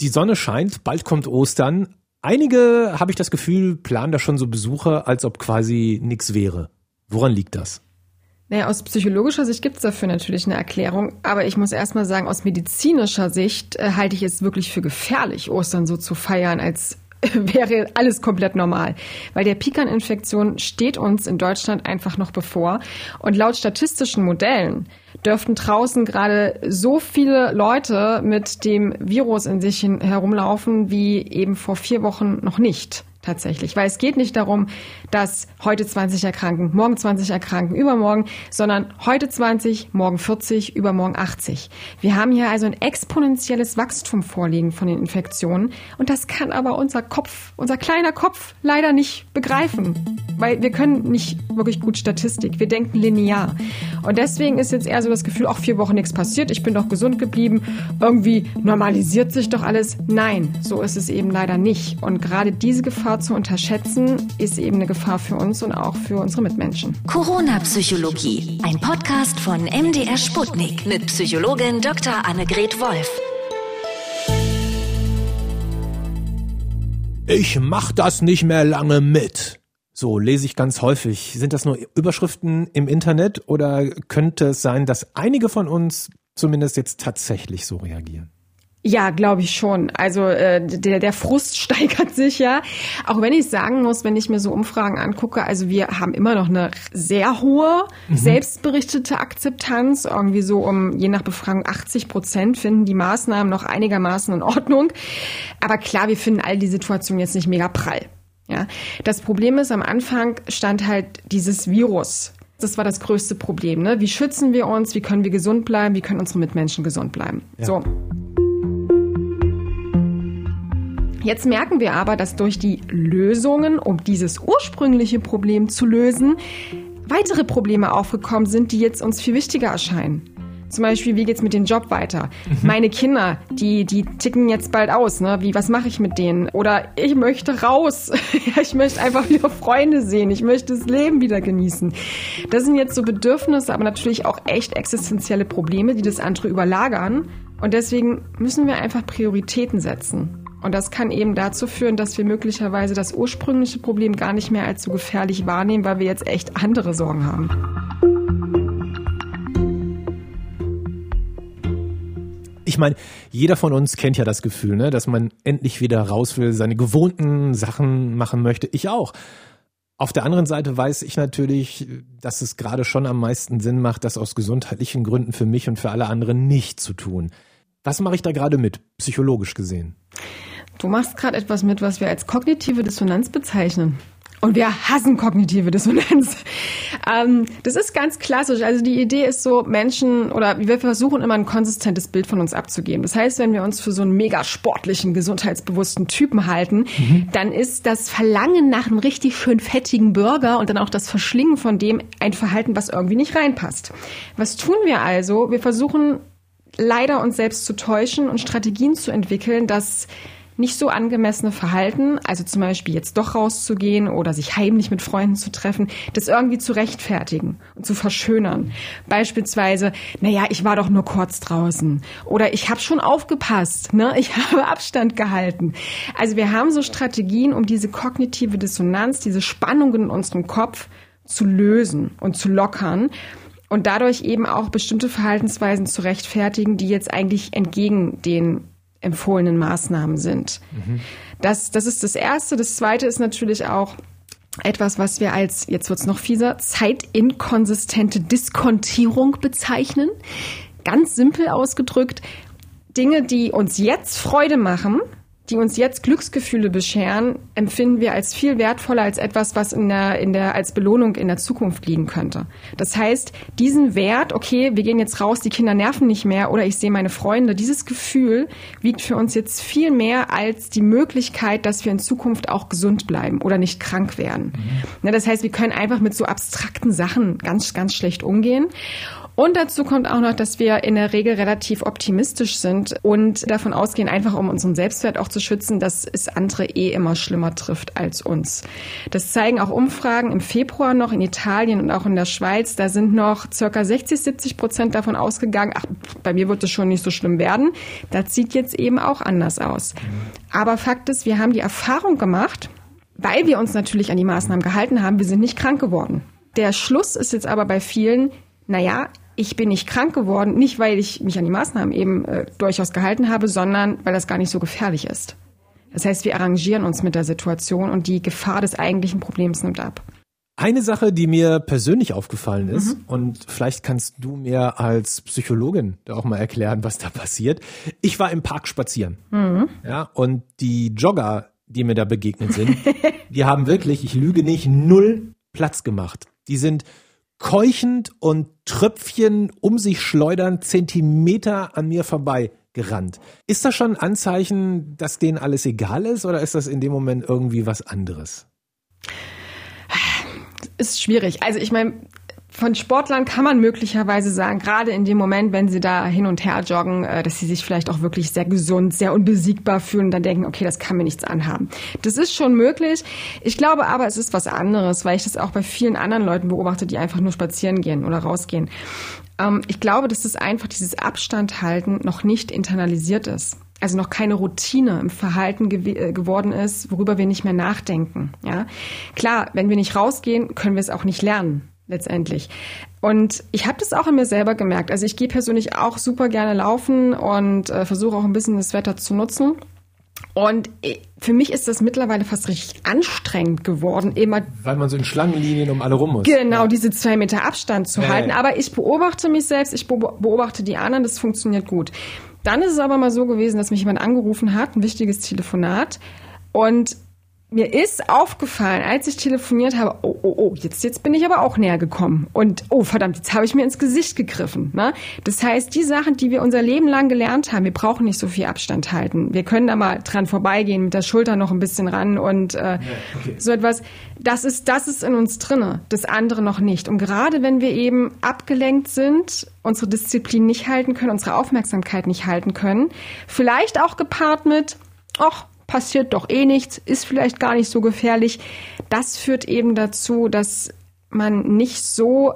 Die Sonne scheint, bald kommt Ostern. Einige, habe ich das Gefühl, planen da schon so Besuche, als ob quasi nichts wäre. Woran liegt das? Naja, aus psychologischer Sicht gibt es dafür natürlich eine Erklärung, aber ich muss erstmal sagen, aus medizinischer Sicht äh, halte ich es wirklich für gefährlich, Ostern so zu feiern, als wäre alles komplett normal. Weil der Pik an Infektionen steht uns in Deutschland einfach noch bevor. Und laut statistischen Modellen dürften draußen gerade so viele Leute mit dem Virus in sich herumlaufen wie eben vor vier Wochen noch nicht tatsächlich. Weil es geht nicht darum, dass heute 20 erkranken, morgen 20 erkranken, übermorgen, sondern heute 20, morgen 40, übermorgen 80. Wir haben hier also ein exponentielles Wachstum vorliegen von den Infektionen und das kann aber unser Kopf, unser kleiner Kopf leider nicht begreifen, weil wir können nicht wirklich gut Statistik. Wir denken linear. Und deswegen ist jetzt eher so das Gefühl, auch vier Wochen nichts passiert, ich bin doch gesund geblieben, irgendwie normalisiert sich doch alles. Nein, so ist es eben leider nicht. Und gerade diese Gefahr zu unterschätzen, ist eben eine Gefahr für uns und auch für unsere Mitmenschen. Corona-Psychologie, ein Podcast von MDR Sputnik mit Psychologin Dr. Annegret Wolf. Ich mach das nicht mehr lange mit. So lese ich ganz häufig. Sind das nur Überschriften im Internet oder könnte es sein, dass einige von uns zumindest jetzt tatsächlich so reagieren? Ja, glaube ich schon. Also äh, der, der Frust steigert sich ja. Auch wenn ich sagen muss, wenn ich mir so Umfragen angucke, also wir haben immer noch eine sehr hohe mhm. selbstberichtete Akzeptanz. Irgendwie so um, je nach Befragung, 80 Prozent finden die Maßnahmen noch einigermaßen in Ordnung. Aber klar, wir finden all die Situation jetzt nicht mega prall. Ja, das Problem ist, am Anfang stand halt dieses Virus. Das war das größte Problem. Ne? Wie schützen wir uns? Wie können wir gesund bleiben? Wie können unsere Mitmenschen gesund bleiben? Ja. So. Jetzt merken wir aber, dass durch die Lösungen, um dieses ursprüngliche Problem zu lösen, weitere Probleme aufgekommen sind, die jetzt uns viel wichtiger erscheinen. Zum Beispiel, wie geht's mit dem Job weiter? Mhm. Meine Kinder, die, die ticken jetzt bald aus, ne? Wie, was mache ich mit denen? Oder ich möchte raus. ich möchte einfach wieder Freunde sehen. Ich möchte das Leben wieder genießen. Das sind jetzt so Bedürfnisse, aber natürlich auch echt existenzielle Probleme, die das andere überlagern. Und deswegen müssen wir einfach Prioritäten setzen. Und das kann eben dazu führen, dass wir möglicherweise das ursprüngliche Problem gar nicht mehr als so gefährlich wahrnehmen, weil wir jetzt echt andere Sorgen haben. Ich meine, jeder von uns kennt ja das Gefühl, ne, dass man endlich wieder raus will, seine gewohnten Sachen machen möchte. Ich auch. Auf der anderen Seite weiß ich natürlich, dass es gerade schon am meisten Sinn macht, das aus gesundheitlichen Gründen für mich und für alle anderen nicht zu tun. Was mache ich da gerade mit, psychologisch gesehen? Du machst gerade etwas mit, was wir als kognitive Dissonanz bezeichnen. Und wir hassen kognitive Dissonanz. Ähm, das ist ganz klassisch. Also die Idee ist so, Menschen oder wir versuchen immer ein konsistentes Bild von uns abzugeben. Das heißt, wenn wir uns für so einen mega sportlichen, gesundheitsbewussten Typen halten, mhm. dann ist das Verlangen nach einem richtig schön fettigen Burger und dann auch das Verschlingen von dem ein Verhalten, was irgendwie nicht reinpasst. Was tun wir also? Wir versuchen leider uns selbst zu täuschen und Strategien zu entwickeln, dass nicht so angemessene Verhalten, also zum Beispiel jetzt doch rauszugehen oder sich heimlich mit Freunden zu treffen, das irgendwie zu rechtfertigen und zu verschönern. Beispielsweise, naja, ich war doch nur kurz draußen oder ich habe schon aufgepasst, ne? ich habe Abstand gehalten. Also wir haben so Strategien, um diese kognitive Dissonanz, diese Spannungen in unserem Kopf zu lösen und zu lockern und dadurch eben auch bestimmte Verhaltensweisen zu rechtfertigen, die jetzt eigentlich entgegen den empfohlenen Maßnahmen sind. Mhm. Das, das ist das Erste. Das Zweite ist natürlich auch etwas, was wir als, jetzt wird's noch fieser, zeitinkonsistente Diskontierung bezeichnen. Ganz simpel ausgedrückt, Dinge, die uns jetzt Freude machen, die uns jetzt Glücksgefühle bescheren, empfinden wir als viel wertvoller als etwas, was in der, in der, als Belohnung in der Zukunft liegen könnte. Das heißt, diesen Wert, okay, wir gehen jetzt raus, die Kinder nerven nicht mehr oder ich sehe meine Freunde, dieses Gefühl wiegt für uns jetzt viel mehr als die Möglichkeit, dass wir in Zukunft auch gesund bleiben oder nicht krank werden. Mhm. Das heißt, wir können einfach mit so abstrakten Sachen ganz, ganz schlecht umgehen. Und dazu kommt auch noch, dass wir in der Regel relativ optimistisch sind und davon ausgehen, einfach um unseren Selbstwert auch zu schützen, dass es andere eh immer schlimmer trifft als uns. Das zeigen auch Umfragen im Februar noch in Italien und auch in der Schweiz. Da sind noch circa 60, 70 Prozent davon ausgegangen, ach, bei mir wird es schon nicht so schlimm werden. Das sieht jetzt eben auch anders aus. Aber Fakt ist, wir haben die Erfahrung gemacht, weil wir uns natürlich an die Maßnahmen gehalten haben, wir sind nicht krank geworden. Der Schluss ist jetzt aber bei vielen, naja, ich bin nicht krank geworden, nicht weil ich mich an die Maßnahmen eben äh, durchaus gehalten habe, sondern weil das gar nicht so gefährlich ist. Das heißt, wir arrangieren uns mit der Situation und die Gefahr des eigentlichen Problems nimmt ab. Eine Sache, die mir persönlich aufgefallen ist, mhm. und vielleicht kannst du mir als Psychologin da auch mal erklären, was da passiert. Ich war im Park spazieren. Mhm. Ja, und die Jogger, die mir da begegnet sind, die haben wirklich, ich lüge nicht, null Platz gemacht. Die sind keuchend und Tröpfchen um sich schleudern Zentimeter an mir vorbei gerannt. Ist das schon ein Anzeichen, dass denen alles egal ist oder ist das in dem Moment irgendwie was anderes? Ist schwierig. Also ich meine, von Sportlern kann man möglicherweise sagen, gerade in dem Moment, wenn sie da hin und her joggen, äh, dass sie sich vielleicht auch wirklich sehr gesund, sehr unbesiegbar fühlen und dann denken, okay, das kann mir nichts anhaben. Das ist schon möglich. Ich glaube aber, es ist was anderes, weil ich das auch bei vielen anderen Leuten beobachte, die einfach nur spazieren gehen oder rausgehen. Ähm, ich glaube, dass das einfach dieses Abstand halten noch nicht internalisiert ist also noch keine Routine im Verhalten gew äh, geworden ist, worüber wir nicht mehr nachdenken. Ja, klar, wenn wir nicht rausgehen, können wir es auch nicht lernen letztendlich. Und ich habe das auch in mir selber gemerkt. Also ich gehe persönlich auch super gerne laufen und äh, versuche auch ein bisschen das Wetter zu nutzen. Und äh, für mich ist das mittlerweile fast richtig anstrengend geworden, immer. Weil man so in Schlangenlinien um alle rum muss. Genau, ja. diese zwei Meter Abstand zu ja, halten. Ja. Aber ich beobachte mich selbst, ich beobachte die anderen, das funktioniert gut. Dann ist es aber mal so gewesen, dass mich jemand angerufen hat, ein wichtiges Telefonat. Und mir ist aufgefallen, als ich telefoniert habe, oh, oh, oh, jetzt, jetzt bin ich aber auch näher gekommen. Und oh, verdammt, jetzt habe ich mir ins Gesicht gegriffen. Ne? Das heißt, die Sachen, die wir unser Leben lang gelernt haben, wir brauchen nicht so viel Abstand halten. Wir können da mal dran vorbeigehen, mit der Schulter noch ein bisschen ran und äh, okay. so etwas. Das ist, das ist in uns drinne, das andere noch nicht. Und gerade wenn wir eben abgelenkt sind, unsere Disziplin nicht halten können, unsere Aufmerksamkeit nicht halten können, vielleicht auch gepaart mit, ach, passiert doch eh nichts, ist vielleicht gar nicht so gefährlich. Das führt eben dazu, dass man nicht so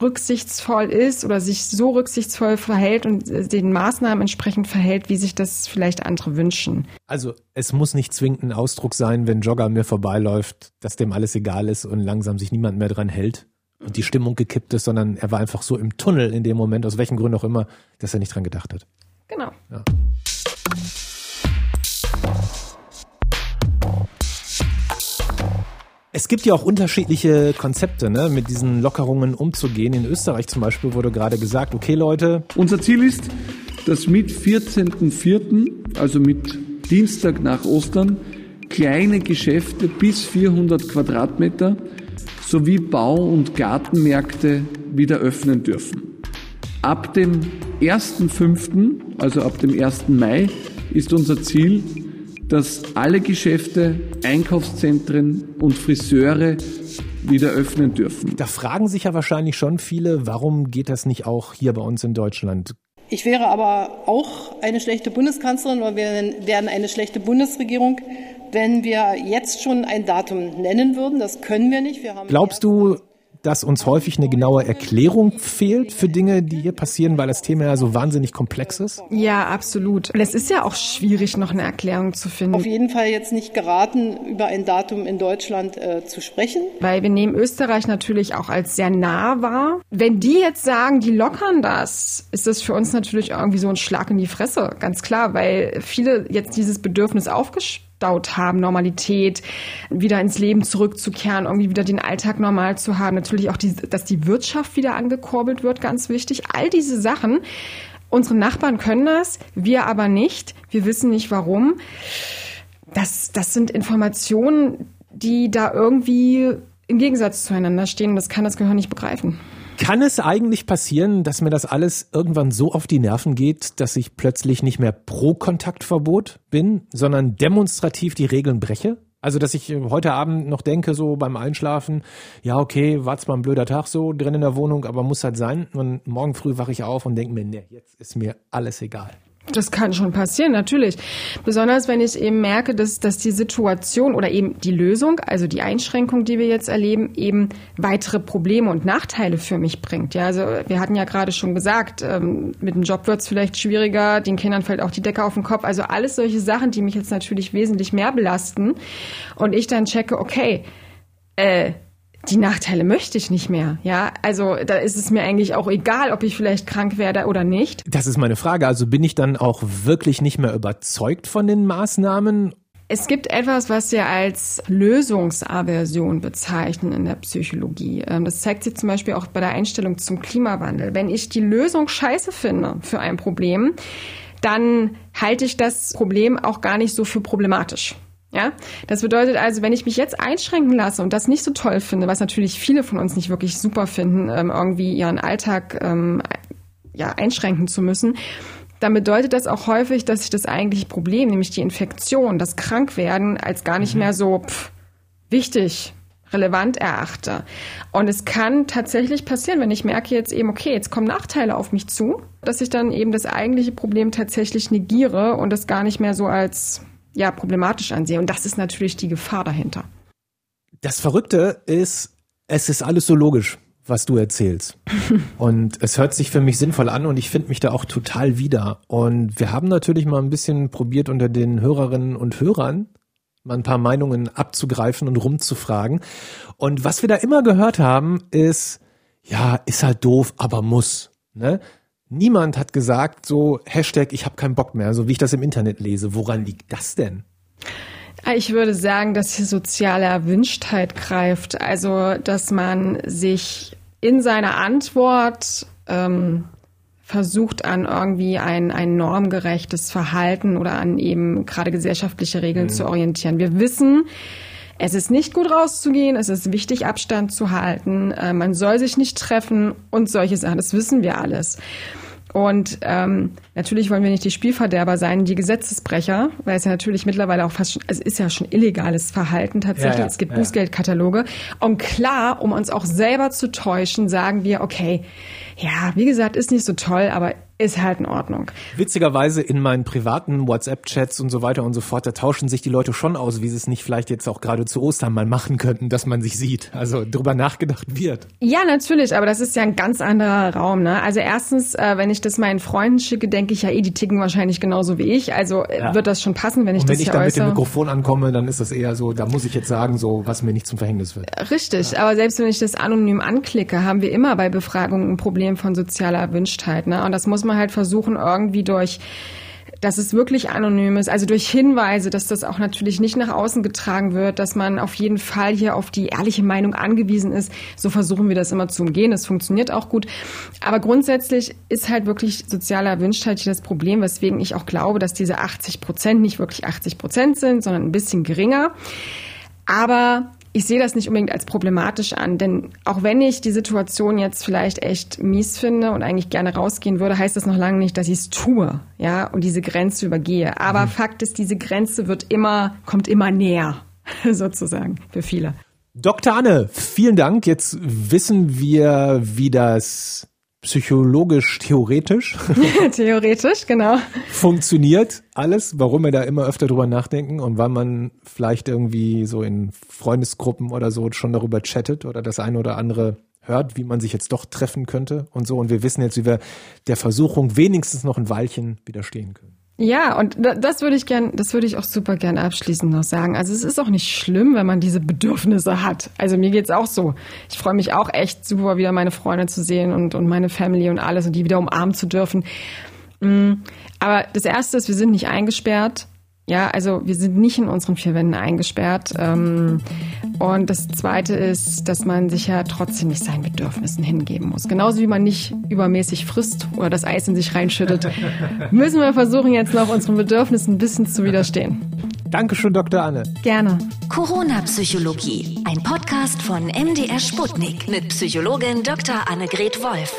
rücksichtsvoll ist oder sich so rücksichtsvoll verhält und den Maßnahmen entsprechend verhält, wie sich das vielleicht andere wünschen. Also es muss nicht zwingend ein Ausdruck sein, wenn Jogger mir vorbeiläuft, dass dem alles egal ist und langsam sich niemand mehr dran hält und die Stimmung gekippt ist, sondern er war einfach so im Tunnel in dem Moment, aus welchen Gründen auch immer, dass er nicht dran gedacht hat. Genau. Ja. Es gibt ja auch unterschiedliche Konzepte, ne, mit diesen Lockerungen umzugehen. In Österreich zum Beispiel wurde gerade gesagt, okay Leute. Unser Ziel ist, dass mit 14.04., also mit Dienstag nach Ostern, kleine Geschäfte bis 400 Quadratmeter sowie Bau- und Gartenmärkte wieder öffnen dürfen. Ab dem 1.05., also ab dem 1. Mai, ist unser Ziel, dass alle Geschäfte, Einkaufszentren und Friseure wieder öffnen dürfen. Da fragen sich ja wahrscheinlich schon viele, warum geht das nicht auch hier bei uns in Deutschland? Ich wäre aber auch eine schlechte Bundeskanzlerin oder wir werden eine schlechte Bundesregierung, wenn wir jetzt schon ein Datum nennen würden. Das können wir nicht. Wir Glaubst du, dass uns häufig eine genaue Erklärung fehlt für Dinge, die hier passieren, weil das Thema ja so wahnsinnig komplex ist? Ja, absolut. Und es ist ja auch schwierig, noch eine Erklärung zu finden. Auf jeden Fall jetzt nicht geraten, über ein Datum in Deutschland äh, zu sprechen. Weil wir nehmen Österreich natürlich auch als sehr nah wahr. Wenn die jetzt sagen, die lockern das, ist das für uns natürlich irgendwie so ein Schlag in die Fresse, ganz klar, weil viele jetzt dieses Bedürfnis aufgespielt aufgestaut haben, Normalität, wieder ins Leben zurückzukehren, irgendwie wieder den Alltag normal zu haben. Natürlich auch, die, dass die Wirtschaft wieder angekurbelt wird, ganz wichtig. All diese Sachen. Unsere Nachbarn können das, wir aber nicht. Wir wissen nicht warum. Das, das sind Informationen, die da irgendwie im Gegensatz zueinander stehen. Das kann das Gehirn nicht begreifen. Kann es eigentlich passieren, dass mir das alles irgendwann so auf die Nerven geht, dass ich plötzlich nicht mehr pro Kontaktverbot bin, sondern demonstrativ die Regeln breche? Also, dass ich heute Abend noch denke, so beim Einschlafen, ja, okay, war zwar ein blöder Tag so drin in der Wohnung, aber muss halt sein. Und morgen früh wache ich auf und denke mir, nee, jetzt ist mir alles egal. Das kann schon passieren, natürlich. Besonders wenn ich eben merke, dass, dass die Situation oder eben die Lösung, also die Einschränkung, die wir jetzt erleben, eben weitere Probleme und Nachteile für mich bringt. Ja, also wir hatten ja gerade schon gesagt, ähm, mit dem Job wird es vielleicht schwieriger, den Kindern fällt auch die Decke auf den Kopf. Also alles solche Sachen, die mich jetzt natürlich wesentlich mehr belasten. Und ich dann checke, okay, äh, die Nachteile möchte ich nicht mehr. Ja, also da ist es mir eigentlich auch egal, ob ich vielleicht krank werde oder nicht. Das ist meine Frage. Also bin ich dann auch wirklich nicht mehr überzeugt von den Maßnahmen? Es gibt etwas, was wir als Lösungsaversion bezeichnen in der Psychologie. Ähm, das zeigt sich zum Beispiel auch bei der Einstellung zum Klimawandel. Wenn ich die Lösung scheiße finde für ein Problem, dann halte ich das Problem auch gar nicht so für problematisch. Ja, das bedeutet also, wenn ich mich jetzt einschränken lasse und das nicht so toll finde, was natürlich viele von uns nicht wirklich super finden, ähm, irgendwie ihren Alltag ähm, ja, einschränken zu müssen, dann bedeutet das auch häufig, dass ich das eigentliche Problem, nämlich die Infektion, das Krankwerden, als gar nicht mhm. mehr so pff, wichtig, relevant erachte. Und es kann tatsächlich passieren, wenn ich merke jetzt eben, okay, jetzt kommen Nachteile auf mich zu, dass ich dann eben das eigentliche Problem tatsächlich negiere und das gar nicht mehr so als ja, problematisch ansehe. Und das ist natürlich die Gefahr dahinter. Das Verrückte ist, es ist alles so logisch, was du erzählst. und es hört sich für mich sinnvoll an und ich finde mich da auch total wieder. Und wir haben natürlich mal ein bisschen probiert, unter den Hörerinnen und Hörern mal ein paar Meinungen abzugreifen und rumzufragen. Und was wir da immer gehört haben, ist, ja, ist halt doof, aber muss. Ne? Niemand hat gesagt, so Hashtag, ich habe keinen Bock mehr, so wie ich das im Internet lese. Woran liegt das denn? Ich würde sagen, dass hier soziale Erwünschtheit greift. Also, dass man sich in seiner Antwort ähm, versucht an irgendwie ein, ein normgerechtes Verhalten oder an eben gerade gesellschaftliche Regeln mhm. zu orientieren. Wir wissen, es ist nicht gut rauszugehen, es ist wichtig, Abstand zu halten, äh, man soll sich nicht treffen und solche Sachen, das wissen wir alles. Und ähm, natürlich wollen wir nicht die Spielverderber sein, die Gesetzesbrecher, weil es ja natürlich mittlerweile auch fast schon, also es ist ja schon illegales Verhalten tatsächlich. Ja, ja, es gibt ja. Bußgeldkataloge. Und klar, um uns auch selber zu täuschen, sagen wir, okay, ja, wie gesagt, ist nicht so toll, aber ist halt in Ordnung. Witzigerweise in meinen privaten WhatsApp-Chats und so weiter und so fort, da tauschen sich die Leute schon aus, wie sie es nicht vielleicht jetzt auch gerade zu Ostern mal machen könnten, dass man sich sieht. Also drüber nachgedacht wird. Ja, natürlich, aber das ist ja ein ganz anderer Raum. Ne? Also erstens, äh, wenn ich das meinen Freunden schicke, denke ich ja eh, die ticken wahrscheinlich genauso wie ich. Also äh, ja. wird das schon passen, wenn ich und das Wenn ich da mit dem Mikrofon ankomme, dann ist das eher so, da muss ich jetzt sagen, so was mir nicht zum Verhängnis wird. Richtig, ja. aber selbst wenn ich das anonym anklicke, haben wir immer bei Befragungen ein Problem von sozialer Erwünschtheit. Ne? Und das muss man halt versuchen, irgendwie durch dass es wirklich anonym ist, also durch Hinweise, dass das auch natürlich nicht nach außen getragen wird, dass man auf jeden Fall hier auf die ehrliche Meinung angewiesen ist. So versuchen wir das immer zu umgehen. Das funktioniert auch gut. Aber grundsätzlich ist halt wirklich soziale Erwünschtheit hier das Problem, weswegen ich auch glaube, dass diese 80 Prozent nicht wirklich 80 Prozent sind, sondern ein bisschen geringer. Aber ich sehe das nicht unbedingt als problematisch an, denn auch wenn ich die Situation jetzt vielleicht echt mies finde und eigentlich gerne rausgehen würde, heißt das noch lange nicht, dass ich es tue, ja, und diese Grenze übergehe. Aber mhm. Fakt ist, diese Grenze wird immer, kommt immer näher, sozusagen, für viele. Dr. Anne, vielen Dank. Jetzt wissen wir, wie das psychologisch theoretisch. theoretisch, genau. Funktioniert alles, warum wir da immer öfter drüber nachdenken und wann man vielleicht irgendwie so in Freundesgruppen oder so schon darüber chattet oder das eine oder andere hört, wie man sich jetzt doch treffen könnte und so. Und wir wissen jetzt, wie wir der Versuchung wenigstens noch ein Weilchen widerstehen können. Ja, und das würde ich gern, das würde ich auch super gern abschließend noch sagen. Also es ist auch nicht schlimm, wenn man diese Bedürfnisse hat. Also mir geht's auch so. Ich freue mich auch echt super, wieder meine Freunde zu sehen und, und meine Family und alles und die wieder umarmen zu dürfen. Mm, aber das erste ist, wir sind nicht eingesperrt. Ja, also wir sind nicht in unseren vier Wänden eingesperrt. Ähm, und das Zweite ist, dass man sich ja trotzdem nicht seinen Bedürfnissen hingeben muss. Genauso wie man nicht übermäßig frisst oder das Eis in sich reinschüttet, müssen wir versuchen, jetzt noch unseren Bedürfnissen ein bisschen zu widerstehen. Dankeschön, Dr. Anne. Gerne. Corona-Psychologie, ein Podcast von MDR Sputnik mit Psychologin Dr. Annegret Wolf.